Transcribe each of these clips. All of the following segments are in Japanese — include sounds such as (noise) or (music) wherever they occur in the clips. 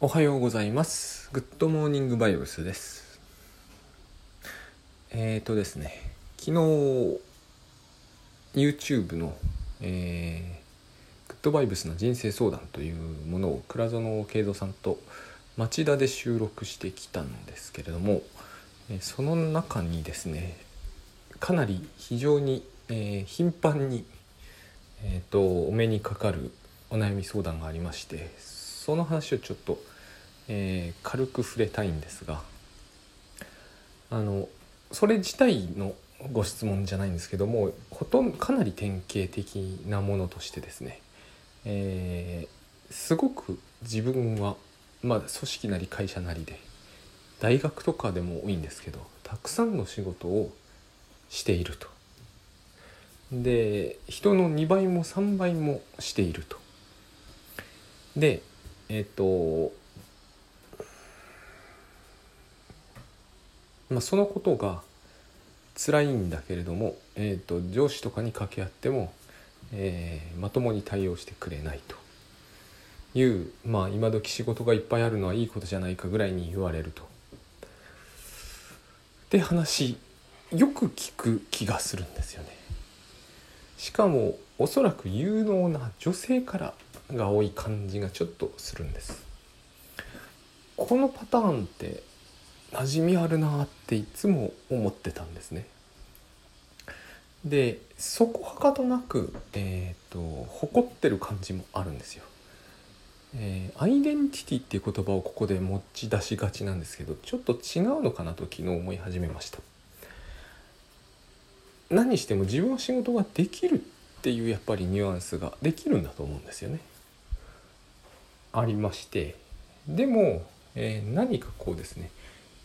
おはようございます。グッドモーニングバイブスです。えーとですね、昨日、YouTube の、えー、グッドバイブスの人生相談というものを倉園慶三さんと町田で収録してきたんですけれども、その中にですね、かなり非常に、えー頻繁に、えー、とお目にかかるお悩み相談がありましてその話をちょっと、えー軽く触れたいんですがあのそれ自体のご質問じゃないんですけどもほとんどかなり典型的なものとしてですね、えーすごく自分はまあ組織なり会社なりで大学とかでも多いんですけどたくさんの仕事をしていると。で人の2倍も3倍もしていると。でえっ、とまあそのことが辛いんだけれども、えー、と上司とかに掛け合っても、えーまともに対応してくれないというまあ今時仕事がいっぱいあるのはいいことじゃないかぐらいに言われると。って話よく聞く気がするんですよね。しかもおそらく有能な女性からが多い感じがちょっとするんですこのパターンって馴染みあるなっていつも思ってたんですね。でそこはかとなくえっ、と誇ってる感じもあるんですよ。えーアイデンティティっていう言葉をここで持ち出しがちなんですけどちょっと違うのかなと昨日思い始めました。何しても自分は仕事ができるっていうやっぱりニュアンスができるんだと思うんですよね。ありまして。でも、えー何かこうですね。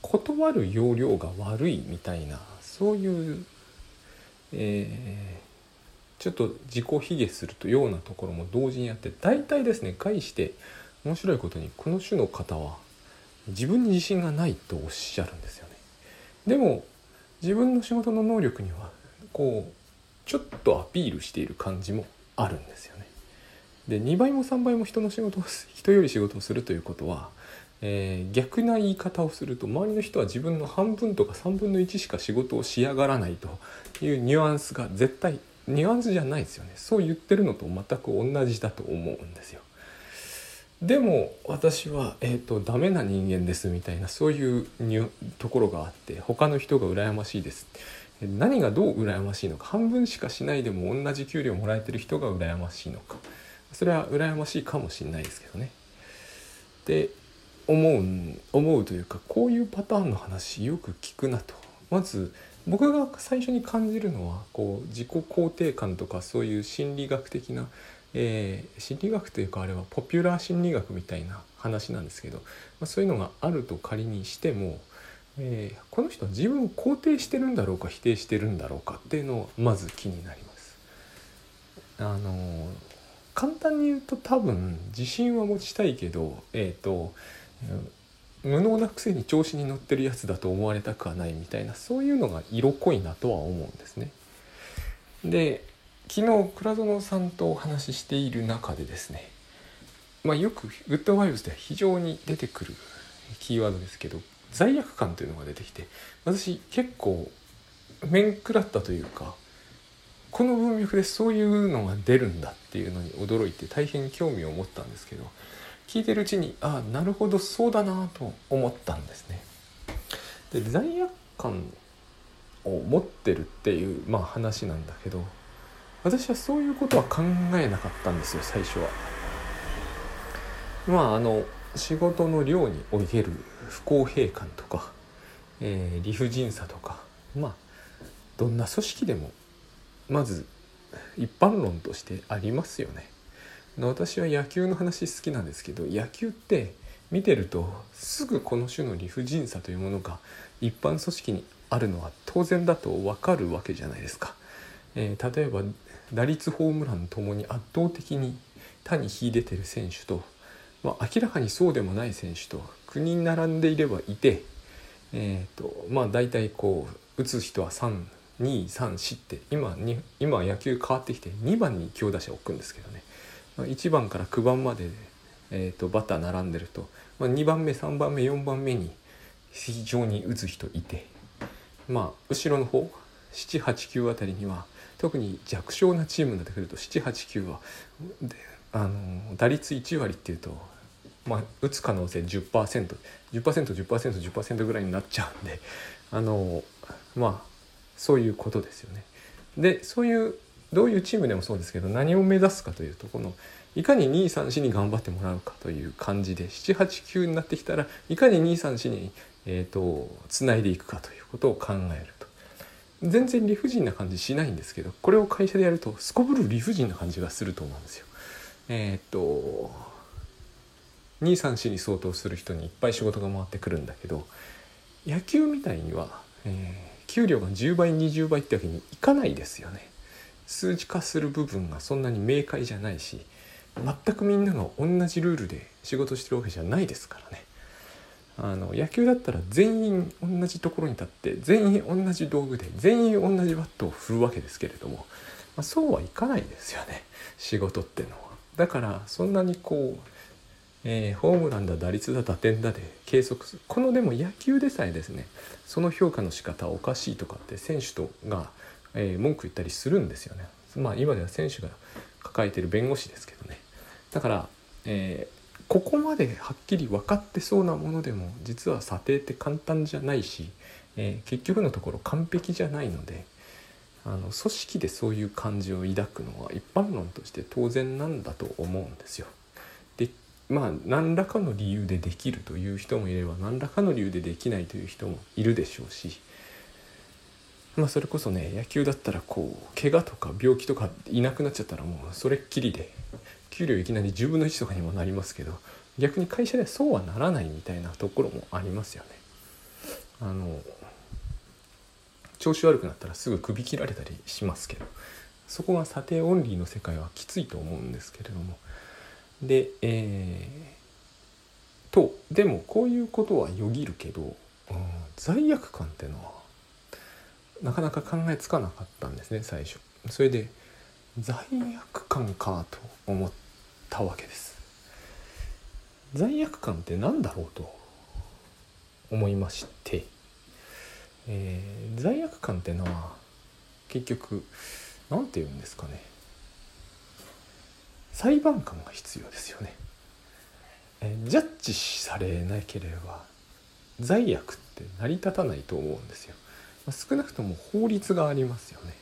断る要領が悪いみたいなそういう、えーちょっと自己卑下するというようなところも同時にあって大体ですね概して面白いことにこの種の方は自分に自信がないとおっしゃるんですよね。でも自分の仕事の能力にはこうちょっとアピールしている感じもあるんですよね。で2倍も3倍も人の仕事を人より仕事をするということは、えー逆な言い方をすると周りの人は自分の半分とか3分の1しか仕事をしやがらないというニュアンスが絶対ニュアンスじゃないですよねそう言ってるのと全く同じだと思うんですよ。でも私は、えー、とダメな人間ですみたいなそういうところがあって他の人が羨ましいです何がどう羨ましいのか半分しかしないでも同じ給料もらえてる人が羨ましいのかそれは羨ましいかもしれないですけどね。で思う思うというかこういうパターンの話よく聞くなとまず僕が最初に感じるのはこう自己肯定感とかそういう心理学的な、えー心理学というかあれはポピュラー心理学みたいな話なんですけど、まあ、そういうのがあると仮にしても、えーこの人は自分を肯定してるんだろうか否定してるんだろうかっていうのをまず気になります。あのー簡単に言うと多分自信は持ちたいけどえっ、と無能なくせに調子に乗ってるやつだと思われたくはないみたいなそういうのが色濃いなとは思うんですね。で昨日倉園さんとお話ししている中でですね、まあ、よくグッドバイブスでは非常に出てくるキーワードですけど罪悪感というのが出てきて私結構面食らったというかこの文脈でそういうのが出るんだっていうのに驚いて大変興味を持ったんですけど聞いてるうちにああなるほどそうだなと思ったんですね。で罪悪感を持ってるっていう、まあ、話なんだけど私はそういうことは考えなかったんですよ最初は。まああの仕事の量における不公平感とか、えー理不尽さとかまあどんな組織でもまず一般論としてありますよね。私は野球の話好きなんですけど野球って見てるとすぐこの種の理不尽さというものが一般組織にあるのは当然だと分かるわけじゃないですか。えー例えば打率ホームランともに圧倒的に他に秀でてる選手と、まあ、明らかにそうでもない選手と9人並んでいればいて、えーとまあ、大体こう打つ人は3234って今に今は野球変わってきて2番に強打者を置くんですけどね1番から9番まで、えーと、バッター並んでると、まあ、2番目3番目4番目に非常に打つ人いて。まあ後ろの方789あたりには特に弱小なチームになってくると789はあの打率1割っていうと、まあ、打つ可能性 10%10%10%10% ぐらいになっちゃうんであのまあそういうことですよね。でそういうどういうチームでもそうですけど何を目指すかというとこのいかに234に頑張ってもらうかという感じで789になってきたらいかに234に、えーと、つないでいくかということを考えると全然理不尽な感じしないんですけどこれを会社でやるとすこぶる理不尽な感じがすると思うんですよ。えっ、ー、と234に相当する人にいっぱい仕事が回ってくるんだけど野球みたいには、えー、給料が10倍20倍ってわけにいかないですよね。数値化する部分がそんなに明快じゃないし全くみんなが同じルールで仕事してるわけじゃないですからね。あの野球だったら全員同じところに立って全員同じ道具で全員同じバットを振るわけですけれども、まあ、そうはいかないですよね仕事ってのは。だからそんなにこう、えー、ホームランだ打率だ打点だで計測するこのでも野球でさえですねその評価の仕方はおかしいとかって選手とが、えー、文句言ったりするんですよね。まあ今では選手が抱えてる弁護士ですけどね。だから、えー、ここまではっきり分かってそうなものでも実は査定って簡単じゃないし、えー、結局のところ完璧じゃないのであの組織でそういう感じを抱くのは一般論として当然なんだと思うんですよ。でまあ何らかの理由でできるという人もいれば何らかの理由でできないという人もいるでしょうし。まあ、それこそね野球だったらこう怪我とか病気とかいなくなっちゃったらもうそれっきりで給料いきなり10分の1とかにもなりますけど逆に会社ではそうはならないみたいなところもありますよね。あの調子悪くなったらすぐ首切られたりしますけどそこが査定オンリーの世界はきついと思うんですけれどもでえー、とでもこういうことはよぎるけど、うん、罪悪感ってのはなかなか考えつかなかったんですね最初。それで罪悪感かと思ったわけです。罪悪感って何だろうと思いまして、えー、罪悪感ってのは結局何て言うんですかね。裁判官が必要ですよね、えー、ジャッジされなければ罪悪って成り立たないと思うんですよ、少なくとも法律がありますよね。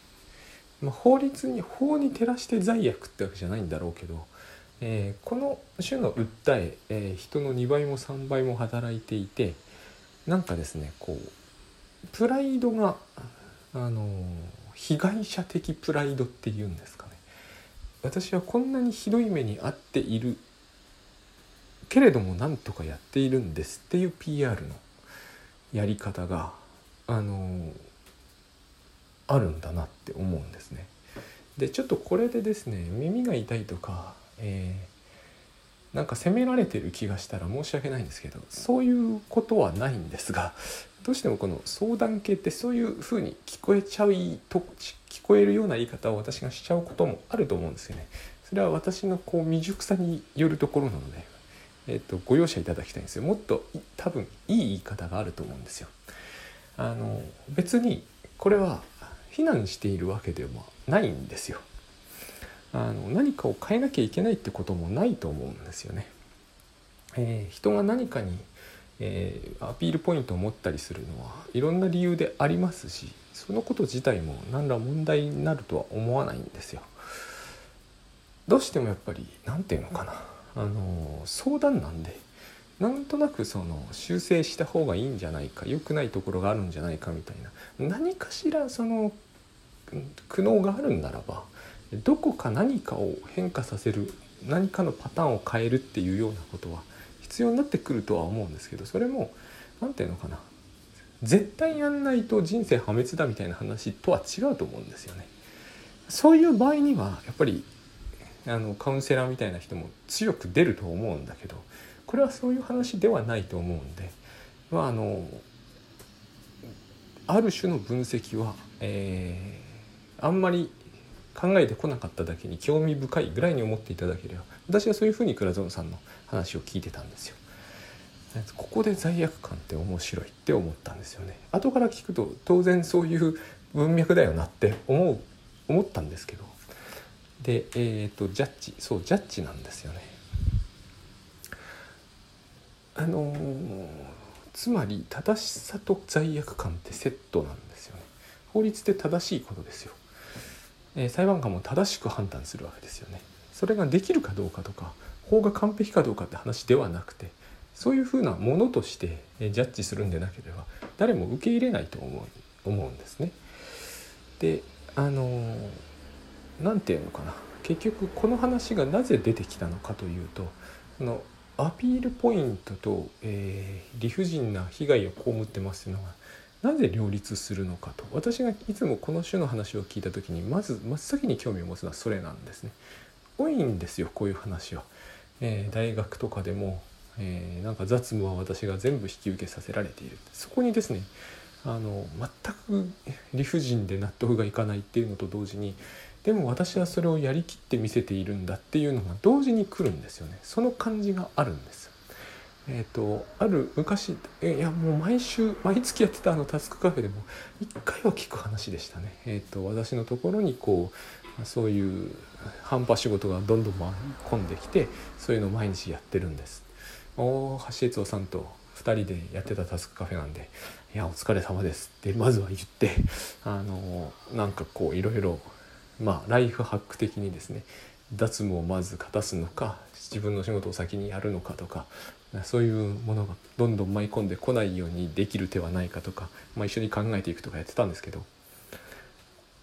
まあ、法律に法に照らして罪悪ってわけじゃないんだろうけど、えー、この種の訴ええー、人の2倍も3倍も働いていてなんかですねこうプライドがあの被害者的プライドっていうんですかね。私はこんなにひどい目に遭っているけれどもなんとかやっているんですっていう PR のやり方があのあるんだなって思うんですね。でちょっとこれでですね耳が痛いとか、えー、なんか責められてる気がしたら申し訳ないんですけどそういうことはないんですがどうしてもこの相談系ってそういうふうに聞こえちゃうと聞こえるような言い方を私がしちゃうこともあると思うんですよね。それは私のこう未熟さによるところなので、えーと、ご容赦いただきたいんですよもっと多分いい言い方があると思うんですよ。あの別にこれは非難しているわけではないんですよ。あの何かを変えなきゃいけないってこともないと思うんですよね。えー、人が何かに、えー、アピールポイントを持ったりするのはいろんな理由でありますしそのこと自体も何ら問題になるとは思わないんですよ。どうしてもやっぱり何て言うのかなあの相談なんでなんとなくその修正した方がいいんじゃないか良くないところがあるんじゃないかみたいな何かしらその苦悩があるんならばどこか何かを変化させる何かのパターンを変えるっていうようなことは必要になってくるとは思うんですけどそれも何て言うのかな絶対やんないと人生破滅だみたいな話とは違うと思うんですよね。そういう場合にはやっぱりあのカウンセラーみたいな人も強く出ると思うんだけどこれはそういう話ではないと思うんで、まあ、あのある種の分析は、えー、あんまり考えてこなかっただけに興味深いぐらいに思っていただければ私はそういうふうに倉園さんの話を聞いてたんですよ。ここで罪悪感って面白いって思ったんですよね。後から聞くと当然そういう文脈だよなって思う思ったんですけどでえっ、ー、とジャッジそうジャッジなんですよね。あのー、つまり正しさと罪悪感ってセットなんですよね。法律って正しいことですよ。えー、裁判官も正しく判断するわけですよね。それができるかどうかとか法が完璧かどうかって話ではなくてそういうふうなものとしてジャッジするんでなければ誰も受け入れないと思う思うんですね。であの何て言うのかな結局この話がなぜ出てきたのかというとそのアピールポイントと、えー、理不尽な被害を被ってますというのがなぜ両立するのかと私がいつもこの種の話を聞いた時にまず真っ先に興味を持つのはそれなんですね。多いんですよこういう話は。えー、大学とかでも、えー、なんか雑務は私が全部引き受けさせられているそこにですねあの全く理不尽で納得がいかないっていうのと同時にでも私はそれをやりきって見せているんだっていうのが同時に来るんですよね。その感じがあるんです。えーと、ある昔いやもう毎週毎月やってたあのタスクカフェでも1回は聞く話でしたね、えーと、私のところにこうそういう半端仕事がどんどん回り込んできてそういうのを毎日やってるんです。大橋悦夫さんと2人でやってたタスクカフェなんで「いやお疲れ様です」ってまずは言ってあのなんかこういろいろまあライフハック的にですね脱務をまず果たすのか自分の仕事を先にやるのかとかそういうものがどんどん舞い込んでこないようにできる手はないかとか、まあ、一緒に考えていくとかやってたんですけど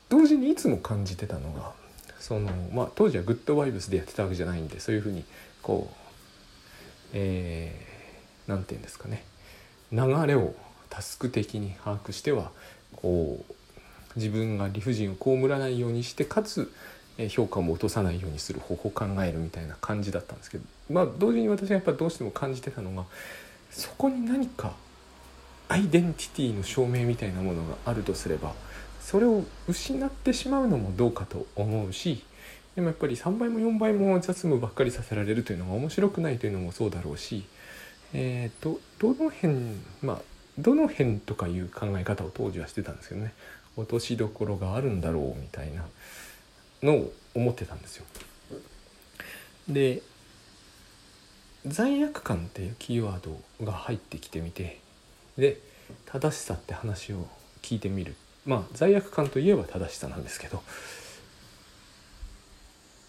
同時にいつも感じてたのがその、まあ、当時はグッドバイブスでやってたわけじゃないんでそういうふうにこうえー、て言うんですかね流れをタスク的に把握してはこう自分が理不尽を被らないようにしてかつ評価も落とさないようにする方法を考えるみたいな感じだったんですけどまあ同時に私はやっぱどうしても感じてたのがそこに何かアイデンティティの証明みたいなものがあるとすればそれを失ってしまうのもどうかと思うしでもやっぱり3倍も4倍も雑務ばっかりさせられるというのが面白くないというのもそうだろうしえっ、ー、とどの辺まあどの辺とかいう考え方を当時はしてたんですけどね。落としどころがあるんだろうみたいなのを思ってたんですよ。で罪悪感っていうキーワードが入ってきてみてで正しさって話を聞いてみるまあ罪悪感といえば正しさなんですけど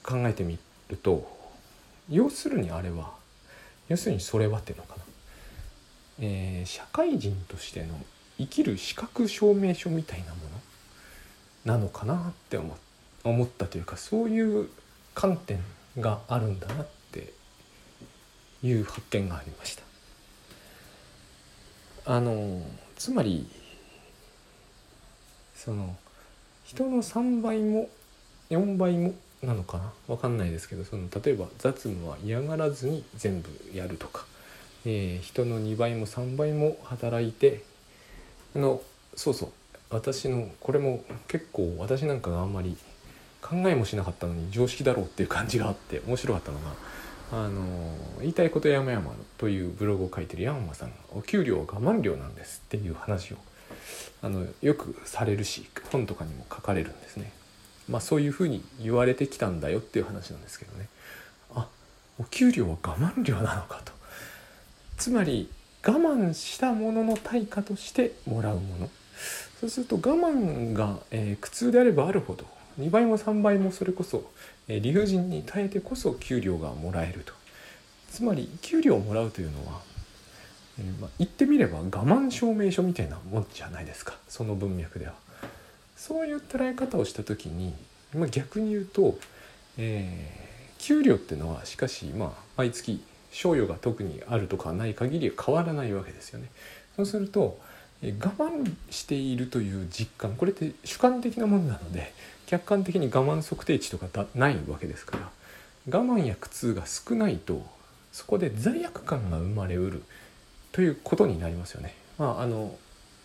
考えてみると要するにあれは要するにそれはっていうのかな、えー、社会人としての生きる資格証明書みたいなものなのかなって思思ったというかそういう観点があるんだなっていう発見がありました。あのつまりその人の3倍も4倍もなのかな？分かんないですけどその例えば雑務は嫌がらずに全部やるとか、えー、人の2倍も3倍も働いてあのそうそう。私のこれも結構私なんかがあんまり考えもしなかったのに常識だろうっていう感じがあって面白かったのが「あの言いたいこと山々」というブログを書いてる山間さんが「お給料は我慢料なんです」っていう話をあのよくされるし本とかにも書かれるんですね。まあ、そういうふうに言われてきたんだよっていう話なんですけどね。あお給料は我慢料なのかと。つまり我慢したものの対価としてもらうもの。そうすると我慢が、え、苦痛であればあるほど2倍も3倍もそれこそ、え、理不尽に耐えてこそ給料がもらえるとつまり給料をもらうというのは、え、まあ、言ってみれば我慢証明書みたいなもんじゃないですかその文脈では。そういう捉え方をした時に、まあ、逆に言うと、えー、給料っていうのはしかしまあ毎月賞与が特にあるとかない限り変わらないわけですよね。そうすると我慢しているという実感これって主観的なものなので客観的に我慢測定値とかないわけですから我慢や苦痛が少ないとそこで罪悪感が生まれうるということになりますよね。まあ、あの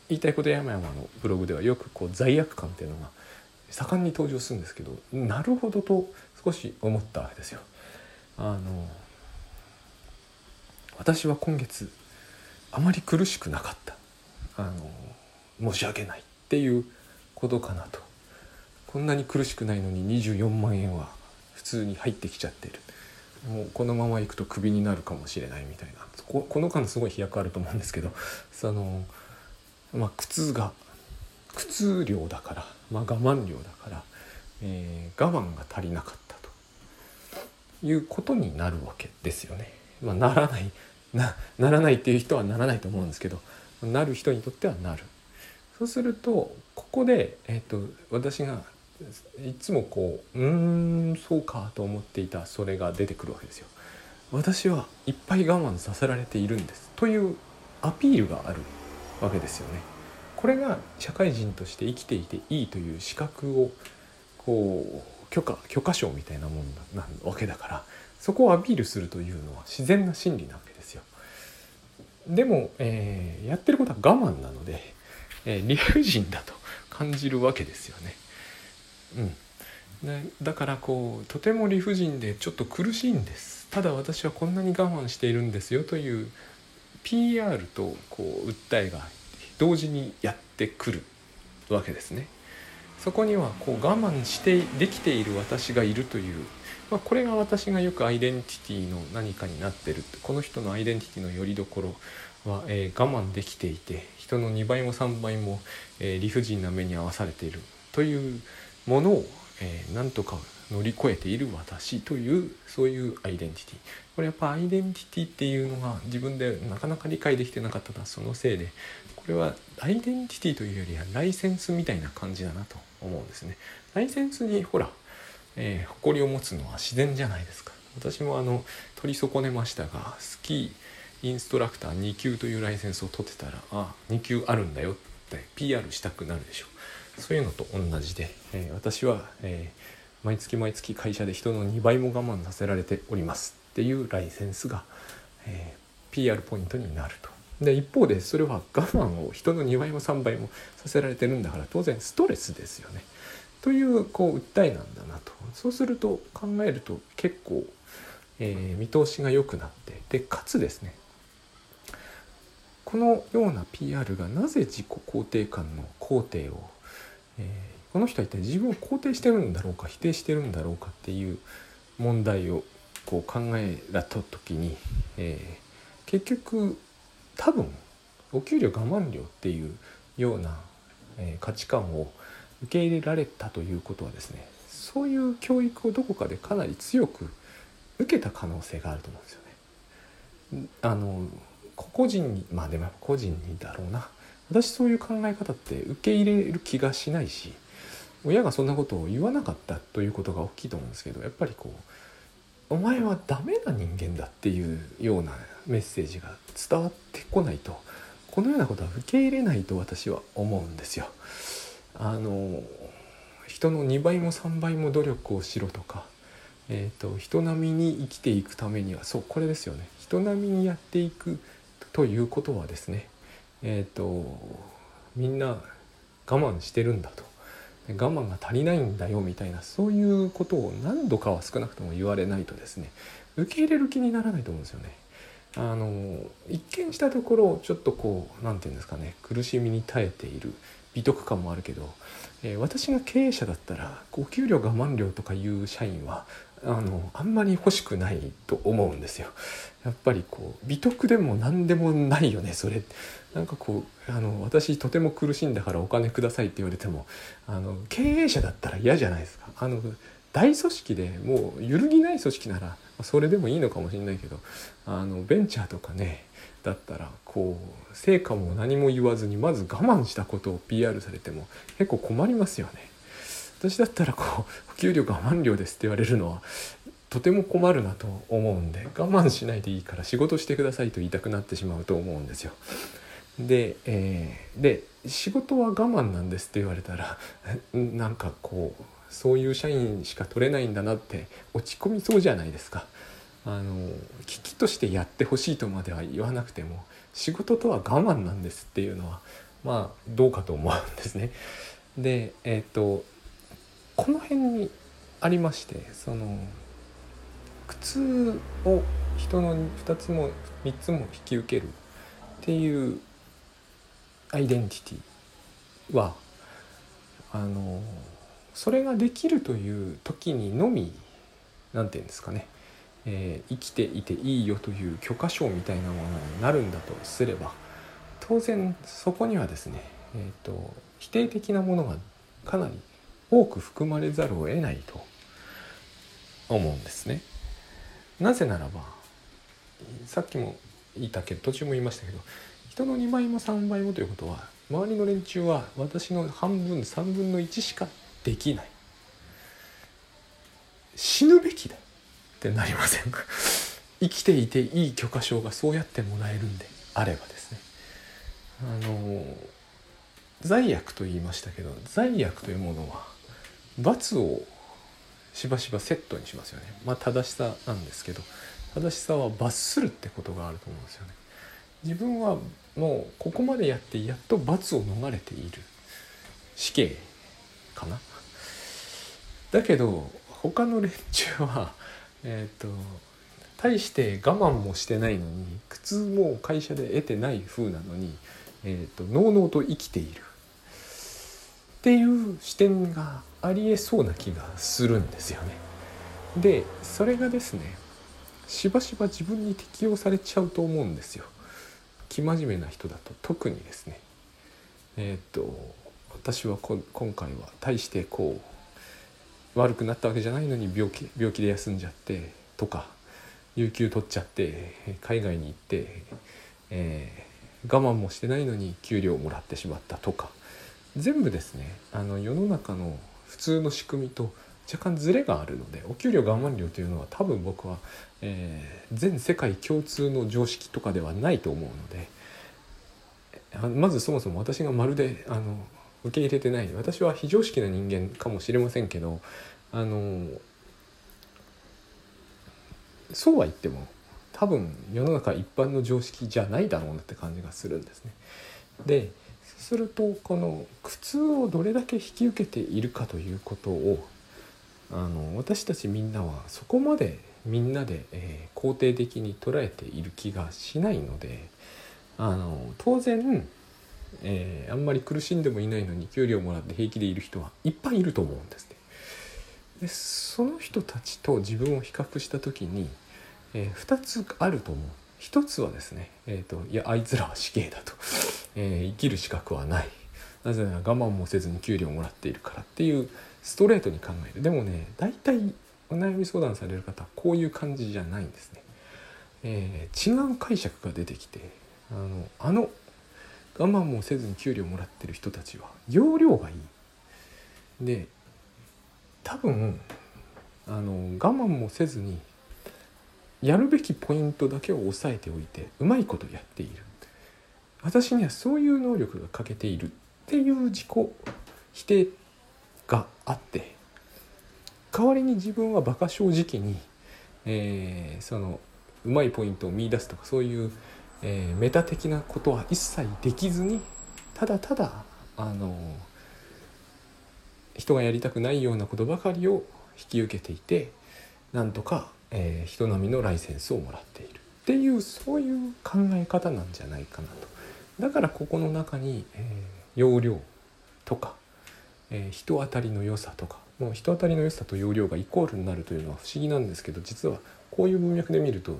言いたいこと山々のブログではよくこう罪悪感っていうのが盛んに登場するんですけどなるほどと少し思ったわけですよ。あの私は今月あまり苦しくなかったあの申し訳ないっていうことかなと。こんなに苦しくないのに24万円は普通に入ってきちゃってる。もうこのままいくとクビになるかもしれないみたいな。ここの間すごい飛躍あると思うんですけどそのまあ苦痛が苦痛量だから、まあ、我慢量だから、えー、我慢が足りなかったと。いうことになるわけですよね。まあ、ならないなならないっていう人はならないと思うんですけどなる人にとってはなる。そうするとここで、えーと、私がいつもこううんそうかと思っていたそれが出てくるわけですよ。私はいっぱい我慢させられているんですというアピールがあるわけですよね。これが社会人として生きていていいという資格をこう許可許可証みたいなもんなわけだからそこをアピールするというのは自然な心理なわけで。も、えー、やってることは我慢なので、えー、理不尽だと感じるわけですよね。うん、だからこうとても理不尽でちょっと苦しいんですただ私はこんなに我慢しているんですよという PR とこう訴えが同時にやってくるわけですね。そこにはこう我慢してできている私がいるという、まあ、これが私がよくアイデンティティの何かになってるこの人のアイデンティティのよりどころは、えー、我慢できていて人の2倍も3倍も、えー、理不尽な目に遭わされているというものを、えー、なんとか乗り越えている私というそういうアイデンティティこれやっぱアイデンティティっていうのが自分でなかなか理解できてなかったのはそのせいでこれはアイデンティティというよりはライセンスみたいな感じだなと思うんですね。ライセンスにほら、えー、誇りを持つのは自然じゃないですか。私もあの取り損ねましたがスキーインストラクター2級というライセンスを取ってたらあ2級あるんだよって PR したくなるでしょうそういうのと同じで、えー、私は、えー、毎月毎月会社で人の2倍も我慢させられておりますっていうライセンスが、え、PR ポイントになるとで一方でそれは我慢を人の2倍も3倍もさせられてるんだから当然ストレスですよね。というこう訴えなんだなと。そうすると考えると結構、えー、見通しが良くなってでかつですねこのような PR がなぜ自己肯定感の肯定を、えー、この人は一体自分を肯定してるんだろうか否定してるんだろうかっていう問題をこう考えた時に、えー、結局多分お給料我慢料っていうような、え、価値観を受け入れられたということはですねそういう教育をどこかでかなり強く受けた可能性があると思うんですよね。あの個人にまあでも個人にだろうな私そういう考え方って受け入れる気がしないし親がそんなことを言わなかったということが大きいと思うんですけどやっぱりこうお前はダメな人間だっていうようなメッセージが伝わってこないとこのようなことは受け入れないと私は思うんですよ。あの人の2倍も3倍も努力をしろとか、えーと、人並みに生きていくためにはそうこれですよね。人並みにやっていくということはですねえっ、ー、とみんな我慢してるんだと。我慢が足りないんだよみたいなそういうことを何度かは少なくとも言われないとですね受け入れる気にならないと思うんですよね。あの一見したところちょっとこう何て言うんですかね苦しみに耐えている。美徳感もあるけど、えー、私が経営者だったらお給料我慢料とかいう社員はあのあんまり欲しくないと思うんですよ。やっぱりこう美徳でも何でもないよねそれなんかこうあの私とても苦しんだからお金くださいって言われてもあの経営者だったら嫌じゃないですか。あの大組織でもう揺るぎない組織ならそれでもいいのかもしれないけどあのベンチャーとかねだったらこう成果も何も言わずにまず我慢したことを PR されても結構困りますよね。私だったらこう「給料我慢料です」って言われるのはとても困るなと思うんで我慢しないでいいから仕事してくださいと言いたくなってしまうと思うんですよ。で,、えー、で仕事は我慢なんですって言われたらなんかこうそういう社員しか取れないんだなって落ち込みそうじゃないですか。あの危機としてやってほしいとまでは言わなくても仕事とは我慢なんですっていうのはまあどうかと思うんですね。でえっ、ー、とこの辺にありましてその苦痛を人の2つも3つも引き受けるっていうアイデンティティはあのそれができるという時にのみ何て言うんですかね、えー、生きていていいよという許可証みたいなものになるんだとすれば当然そこにはですね、えーと、否定的なものがかなり多く含まれざるを得ないと思うんですね。なぜならばさっきも言ったけど途中も言いましたけど人の2倍も3倍もということは周りの連中は私の半分3分の1しかできない死ぬべきだってなりませんか？生きていていい許可証がそうやってもらえるんであればですね。あの罪悪と言いましたけど罪悪というものは罰をしばしばセットにしますよね。まあ正しさなんですけど正しさは罰するってことがあると思うんですよね。自分はもうここまでやってやっと罰を逃れている死刑かな。だけど他の連中はえっ、ー、と大して我慢もしてないのに苦痛も会社で得てない風なのに、えーと、のうのうと生きているっていう視点がありえそうな気がするんですよね。でそれがですねしばしば自分に適用されちゃうと思うんですよ。生真面目な人だと特にですね。えっ、ー、と私は今回は大してこう悪くなったわけじゃないのに病気病気で休んじゃってとか有給取っちゃって海外に行って、えー、我慢もしてないのに給料をもらってしまったとか。全部ですね。あの世の中の普通の仕組みと若干ズレがあるのでお給料我慢料というのは多分僕は、えー、全世界共通の常識とかではないと思うのでまずそもそも私がまるであの受け入れてない私は非常識な人間かもしれませんけどあのそうは言っても多分世の中一般の常識じゃないだろうなって感じがするんですね。でそうするとこの苦痛をどれだけ引き受けているかということをあの私たちみんなはそこまでみんなで、えー、肯定的に捉えている気がしないのであの当然えー、あんまり苦しんでもいないのに給料もらって平気でいる人はいっぱいいると思うんですね。でその人たちと自分を比較した時に、えー、2つあると思う。一つはですね、えーと、いやあいつらは死刑だと、えー、生きる資格はないなぜなら我慢もせずに給料もらっているからっていうストレートに考えるでもね大体お悩み相談される方はこういう感じじゃないんですね、えー、違う解釈が出てきてあのあの我慢もせずに給料もらってる人たちは容量がいい。で多分あの我慢もせずにやるべきポイントだけを押さえておいてうまいことやっている。私にはそういう能力が欠けているっていう自己否定があって代わりに自分は馬鹿正直に、えー、そのうまいポイントを見いだすとかそういうえー、メタ的なことは一切できずにただただあの人がやりたくないようなことばかりを引き受けていてなんとか、えー、人並みのライセンスをもらっているっていうそういう考え方なんじゃないかなと。だからここの中に、えー、容量とか、えー、人当たりの良さとかもう人当たりの良さと容量がイコールになるというのは不思議なんですけど実はこういう文脈で見ると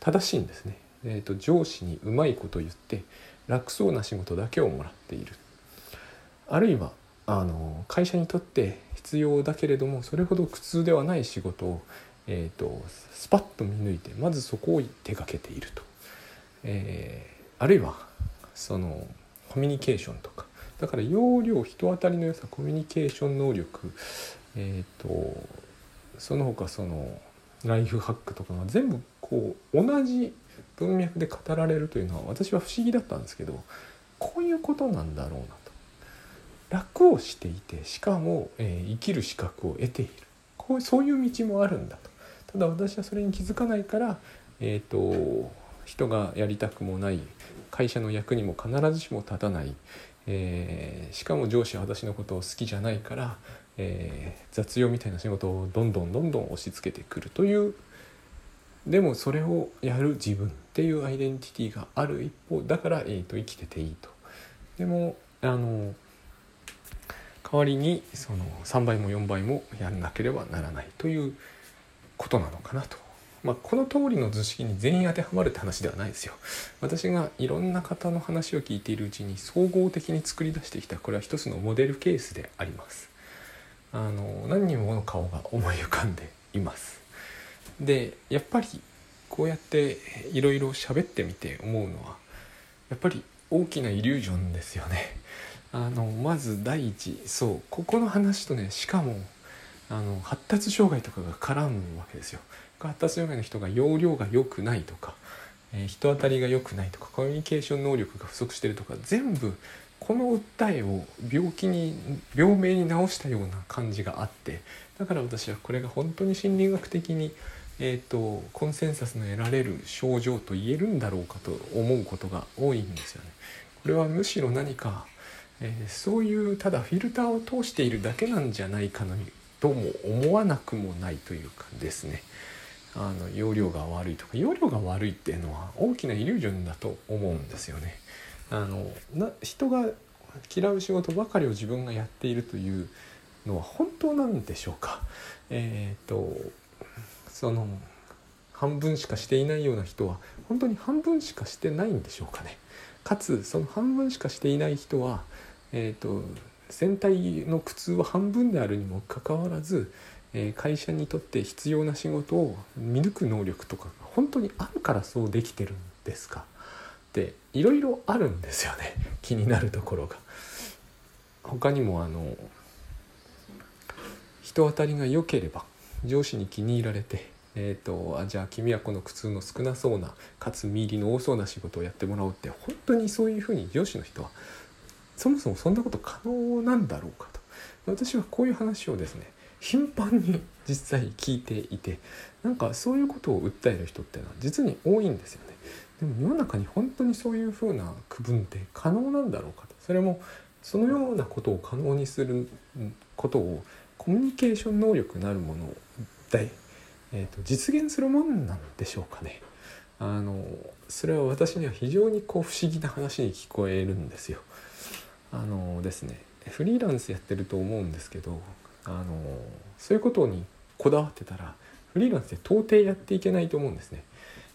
正しいんですね。えーと、上司にうまいこと言って楽そうな仕事だけをもらっている。あるいはあの会社にとって必要だけれどもそれほど苦痛ではない仕事を、えーと、スパッと見抜いてまずそこを手がけていると、えー、あるいはそのコミュニケーションとか。だから要領人当たりの良さコミュニケーション能力えっ、ー、とその他そのライフハックとかが全部こう同じ文脈で語られるというのは私は不思議だったんですけどこういうことなんだろうなと。楽をしていてしかも、えー、生きる資格を得ている。こうそういう道もあるんだと。ただ私はそれに気づかないから、えーと、人がやりたくもない会社の役にも必ずしも立たない、えー、しかも上司は私のことを好きじゃないから、えー、雑用みたいな仕事をどんどんどんどん押し付けてくるというでもそれをやる自分っていうアイデンティティがある一方だから、えーと、生きてていいと。でもあの代わりにその3倍も4倍もやらなければならないということなのかなと。まあ、この通りの図式に全員当てはまるって話ではないですよ。私がいろんな方の話を聞いているうちに総合的に作り出してきたこれは一つのモデルケースであります。あの何人もの顔が思い浮かんでいます。でやっぱりこうやっていろいろ喋ってみて思うのはやっぱり大きなイリュージョンですよね。(laughs) あのまず第一そうここの話とねしかもあの発達障害とかが絡むわけですよ。発達障害の人が容量が良くないとか、えー、人当たりが良くないとかコミュニケーション能力が不足してるとか全部この訴えを病気に病名に治したような感じがあってだから私はこれが本当に心理学的にえーと、コンセンサスの得られる症状と言えるんだろうかと思うことが多いんですよね。これはむしろ何か、えー、そういうただフィルターを通しているだけなんじゃないかなとも思わなくもないというかですねあの容量が悪いとか容量が悪いっていうのは大きなイリュージョンだと思うんですよね。あのな人が嫌う仕事ばかりを自分がやっているというのは本当なんでしょうか。えーとその半分しかしていないような人は本当に半分しかしてないんでしょうかね。かつその半分しかしていない人は、えーと、全体の苦痛は半分であるにもかかわらず、えー、会社にとって必要な仕事を見抜く能力とかが本当にあるからそうできてるんですかっていろいろあるんですよね気になるところが。他にもあの人当たりが良ければ上司に気に入られて、えーと、あじゃあ君はこの苦痛の少なそうなかつ身入りの多そうな仕事をやってもらおうって本当にそういうふうに上司の人はそもそもそんなこと可能なんだろうかと私はこういう話をですね頻繁に実際聞いていてなんかそういうことを訴える人っていうのは実に多いんですよね。でも世の中に本当にそういうふうな区分って可能なんだろうかとそれもそのようなことを可能にすることをコミュニケーション能力なるもので、えーと、実現するもんなんでしょうかね。あのそれは私には非常にこう不思議な話に聞こえるんですよ。あのですねフリーランスやってると思うんですけどあのそういうことにこだわってたらフリーランスで到底やっていけないと思うんですね。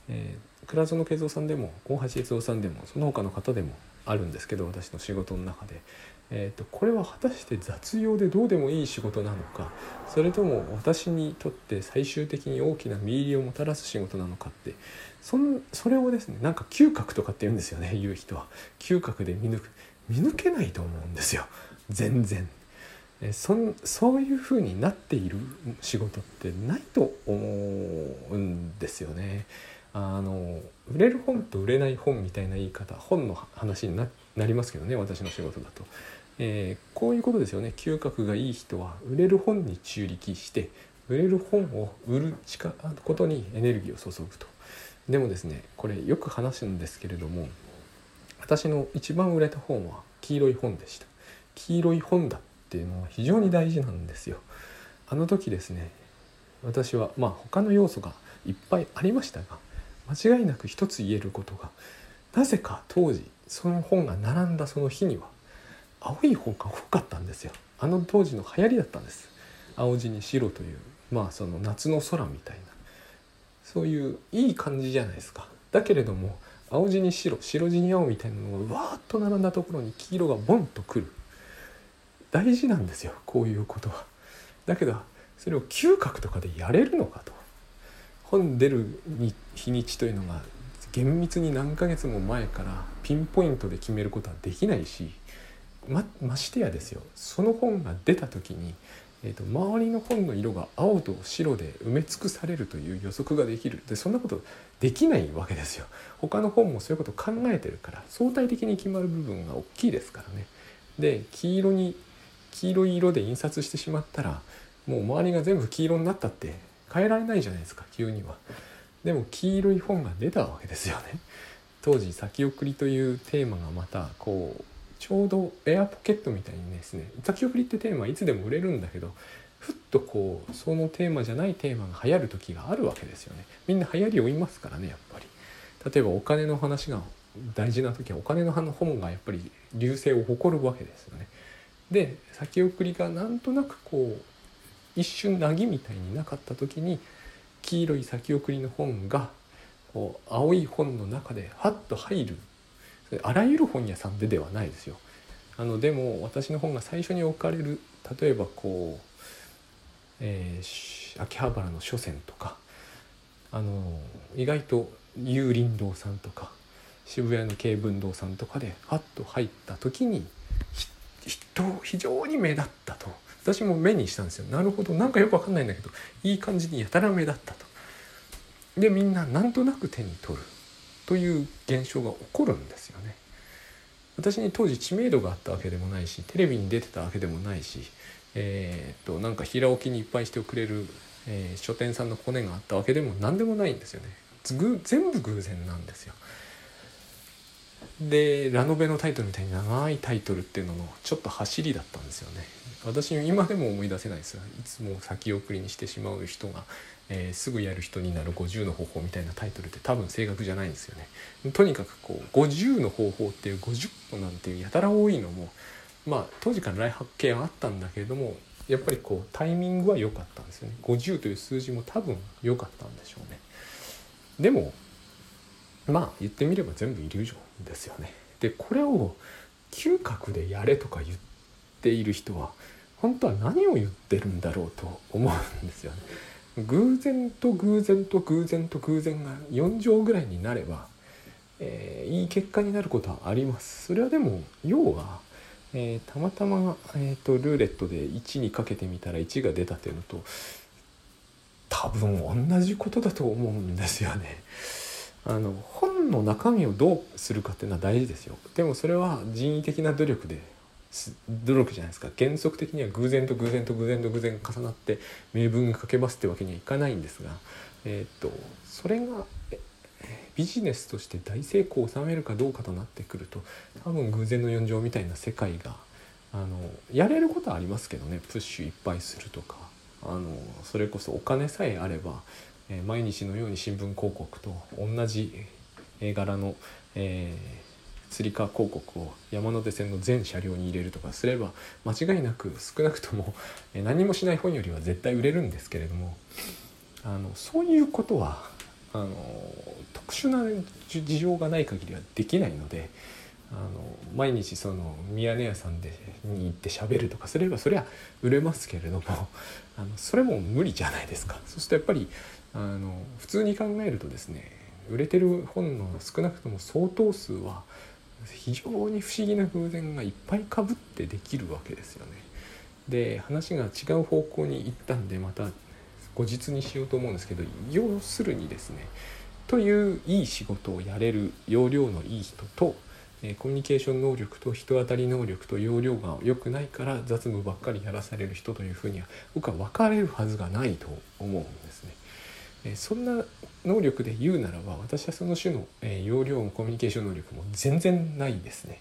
えー、倉園慶三さんでも大橋悦夫さんでもその他の方でもあるんですけど私の仕事の中でえーと、これは果たして雑用でどうでもいい仕事なのかそれとも私にとって最終的に大きな見入りをもたらす仕事なのかってそんそれをですねなんか嗅覚とかって言うんですよね言う人は嗅覚で見抜く見抜けないと思うんですよ全然。えそそういうふうになっている仕事ってないと思うんですよね。あの売れる本と売れない本みたいな言い方本の話になりますけどね私の仕事だと。えー、こういうことですよね。嗅覚がいい人は売れる本に注力して売れる本を売る力ことにエネルギーを注ぐと。でもですねこれよく話すんですけれども私の一番売れた本は黄色い本でした。黄色い本だっていうのは非常に大事なんですよ。あの時ですね私はまあ他の要素がいっぱいありましたが間違いなく一つ言えることがなぜか当時その本が並んだその日には青い方が多かったんですよ。あの当時の流行りだったんです。青地に白というまあその夏の空みたいな。そういういい感じじゃないですか。だけれども青地に白白地に青みたいなのがわーっと並んだところに黄色がボンとくる。大事なんですよこういうことは。だけどそれを嗅覚とかでやれるのかと。本出る日にちというのが厳密に何ヶ月も前からピンポイントで決めることはできないしまましてやですよ。その本が出た時に、えーと、周りの本の色が青と白で埋め尽くされるという予測ができる。でそんなことできないわけですよ。他の本もそういうこと考えてるから相対的に決まる部分が大きいですからね。で黄色に黄色い色で印刷してしまったらもう周りが全部黄色になったって変えられないじゃないですか急には。でも黄色い本が出たわけですよね。当時先送りというテーマがまたこうちょうどエアポケットみたいにですね先送りってテーマはいつでも売れるんだけどふっとこうそのテーマじゃないテーマが流行る時があるわけですよね。みんな流行りを追いますからねやっぱり。例えばお金の話が大事な時はお金の本がやっぱり流星を誇るわけですよね。で先送りがなんとなくこう一瞬凪みたいになかった時に黄色い先送りの本がこう青い本の中でハッと入るあらゆる本屋さんでではないですよ。あのでも私の本が最初に置かれる例えばこう、えー、秋葉原の書店とかあの意外と有林堂さんとか渋谷の慶文堂さんとかでハッと入った時に人非常に目立ったと。私も目にしたんですよ。なるほど。なんかよくわかんないんだけどいい感じにやたら目立ったと。でみんななんとなく手に取る。という現象が起こるんですよね。私に当時知名度があったわけでもないしテレビに出てたわけでもないしえー、っとなんか平置きにいっぱいしてくれる、えー、書店さんのコネがあったわけでも何でもないんですよね。全部偶然なんですよ。でラノベのタイトルみたいに長いタイトルっていうののちょっと走りだったんですよね。私今でも思い出せないです。いつも先送りにしてしまう人が、えー、すぐやる人になる50の方法みたいなタイトルって多分正確じゃないんですよねとにかくこう50の方法っていう50個なんていうやたら多いのもまあ当時から来発見はあったんだけれどもやっぱりこうタイミングは良かったんですよね50という数字も多分良かったんでしょうねでもまあ言ってみれば全部イリュージョンですよね。でこれを嗅覚でやれとか言っている人は本当は何を言ってるんだろうと思うんですよね。偶然と偶然と偶然と偶然が4乗ぐらいになれば、えー、いい結果になることはあります。それはでも要は、えー、たまたま、えーと、ルーレットで1にかけてみたら1が出たっていうのと多分同じことだと思うんですよね。あの本の中身をどうするかっていうのは大事ですよでもそれは人為的な努力で努力じゃないですか原則的には偶然と偶然と偶然と偶然が重なって名文が書けますってわけにはいかないんですが、えー、っとそれがビジネスとして大成功を収めるかどうかとなってくると多分偶然の4乗みたいな世界があのやれることはありますけどねプッシュいっぱいするとかあのそれこそお金さえあればえ毎日のように新聞広告と同じ絵柄の、えー、つり革広告を山手線の全車両に入れるとかすれば間違いなく少なくとも (laughs) 何もしない本よりは絶対売れるんですけれどもあのそういうことはあの特殊な事情がない限りはできないのであの毎日その宮根屋さんでに行って喋るとかすればそれは売れますけれども (laughs) あのそれも無理じゃないですか。そうするとやっぱりあの普通に考えるとですね売れてる本の少なくとも相当数は非常に不思議な偶然がいっぱいかぶってできるわけですよね。で話が違う方向に行ったんでまた後日にしようと思うんですけど要するにですねといういい仕事をやれる要領のいい人とえコミュニケーション能力と人当たり能力と容量が良くないから雑務ばっかりやらされる人というふうには僕は分かれるはずがないと思うんですね。えそんな能力で言うならば私はその種の、え容量もコミュニケーション能力も全然ないですね。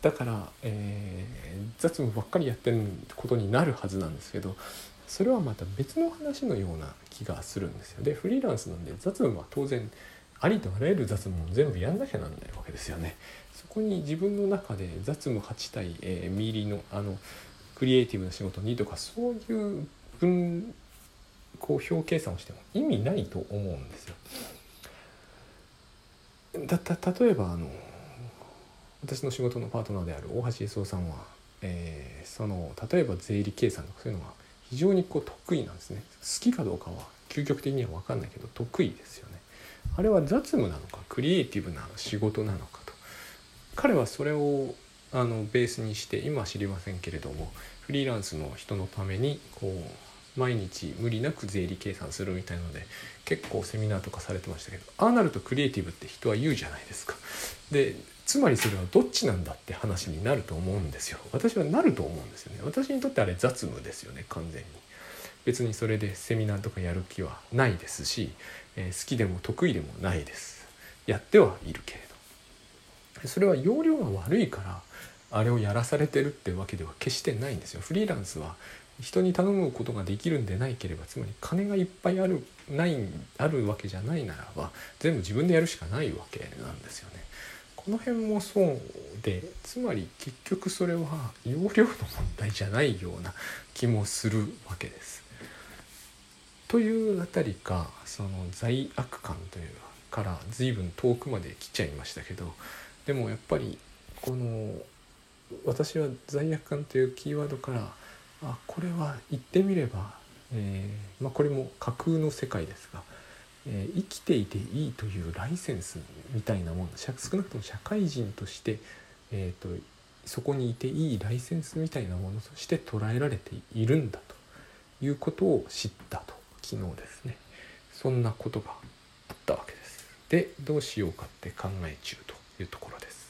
だから、えー、雑務ばっかりやってることになるはずなんですけどそれはまた別の話のような気がするんですよ。でフリーランスなんで雑務は当然ありとあらゆる雑務を全部やんなきゃなんないわけですよね。そこに自分の中で雑務8対、えー、ミリのあのクリエイティブな仕事2とかそういう分こう表計算をしても意味ないと思うんですよ。だた例えばあの私の仕事のパートナーである大橋康夫さんは、えー、その例えば税理計算とかそういうのが非常にこう得意なんですね。好きかどうかは究極的には分かんないけど得意ですよね。あれは雑務なのかクリエイティブな仕事なのかと。彼はそれをあのベースにして今は知りませんけれどもフリーランスの人のためにこう毎日無理なく税理計算するみたいので結構セミナーとかされてましたけどああなるとクリエイティブって人は言うじゃないですか。でつまりそれはどっちなんだって話になると思うんですよ。私はなると思うんですよね。私にとってあれ雑務ですよね完全に。別にそれでセミナーとかやる気はないですし、えー、好きでも得意でもないです。やってはいるけれど。それは容量が悪いからあれをやらされてるってわけでは決してないんですよフリーランスは人に頼むことができるんでないければつまり金がいっぱいあるないあるわけじゃないならば全部自分でやるしかないわけなんですよね。この辺もそうでつまり結局それは容量の問題じゃないような気もするわけです。というあたりかその罪悪感というから随分遠くまで来ちゃいましたけどでもやっぱりこの私は罪悪感というキーワードからあこれは言ってみれば、えー、まあ、これも架空の世界ですが、えー、生きていていいというライセンスみたいなもの少なくとも社会人として、えーと、そこにいていいライセンスみたいなものとして捉えられているんだということを知ったと昨日ですねそんなことがあったわけです。でどうしようかって考え中というところです。